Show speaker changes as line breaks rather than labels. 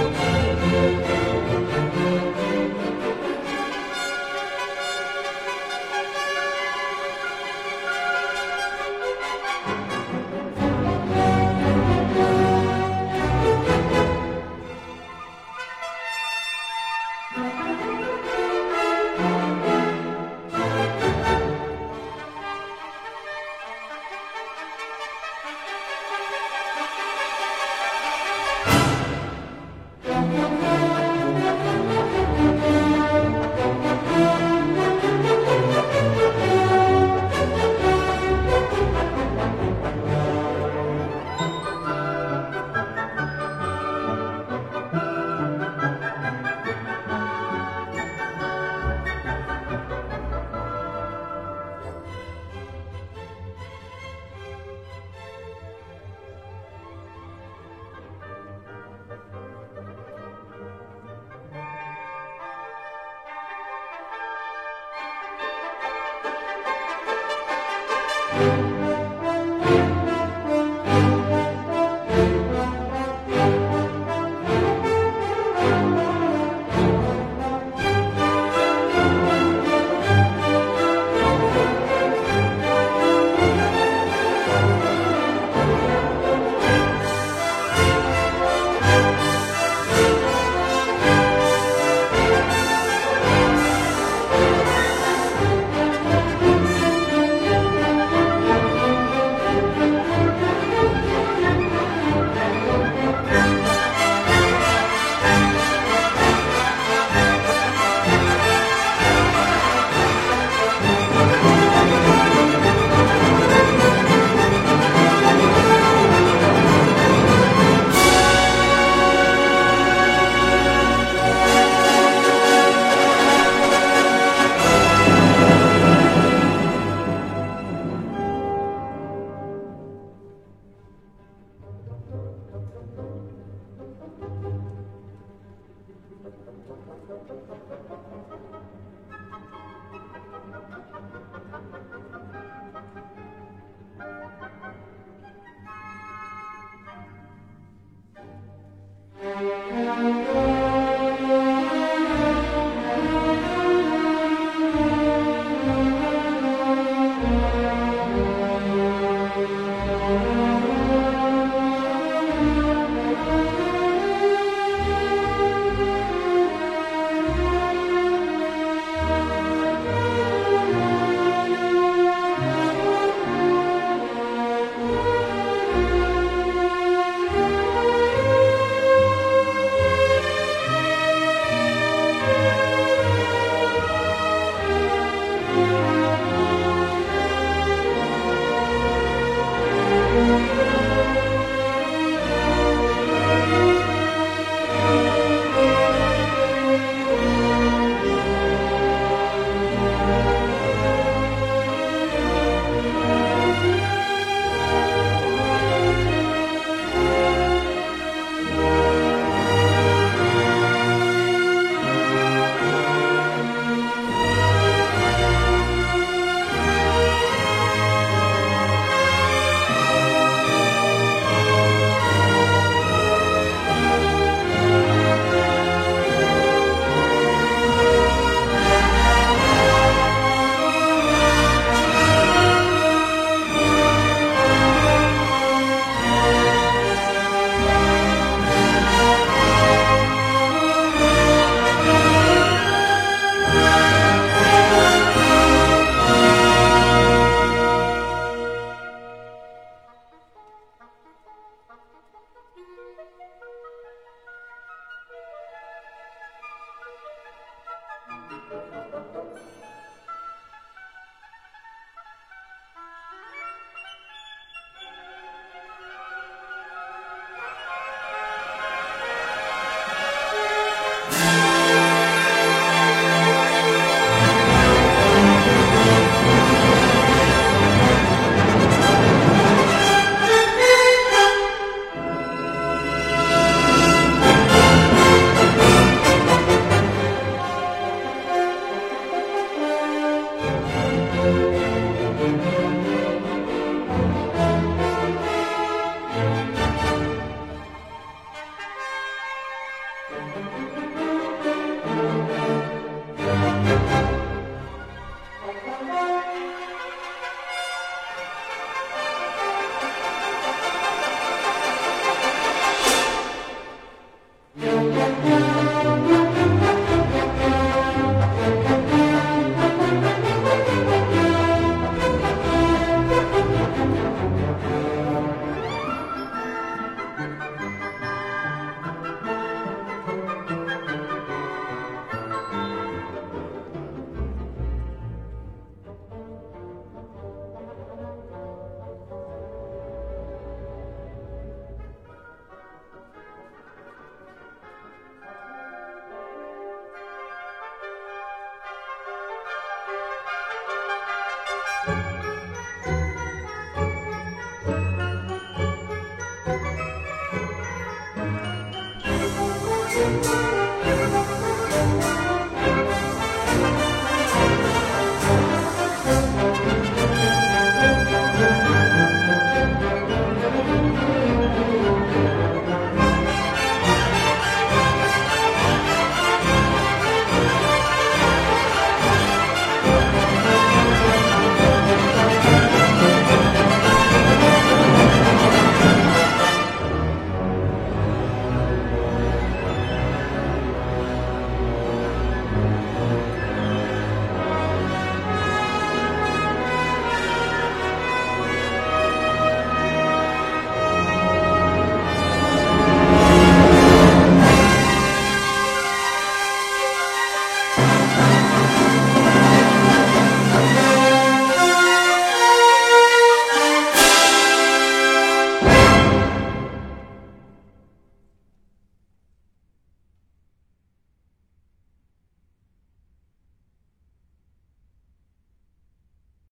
Thank you. Música Música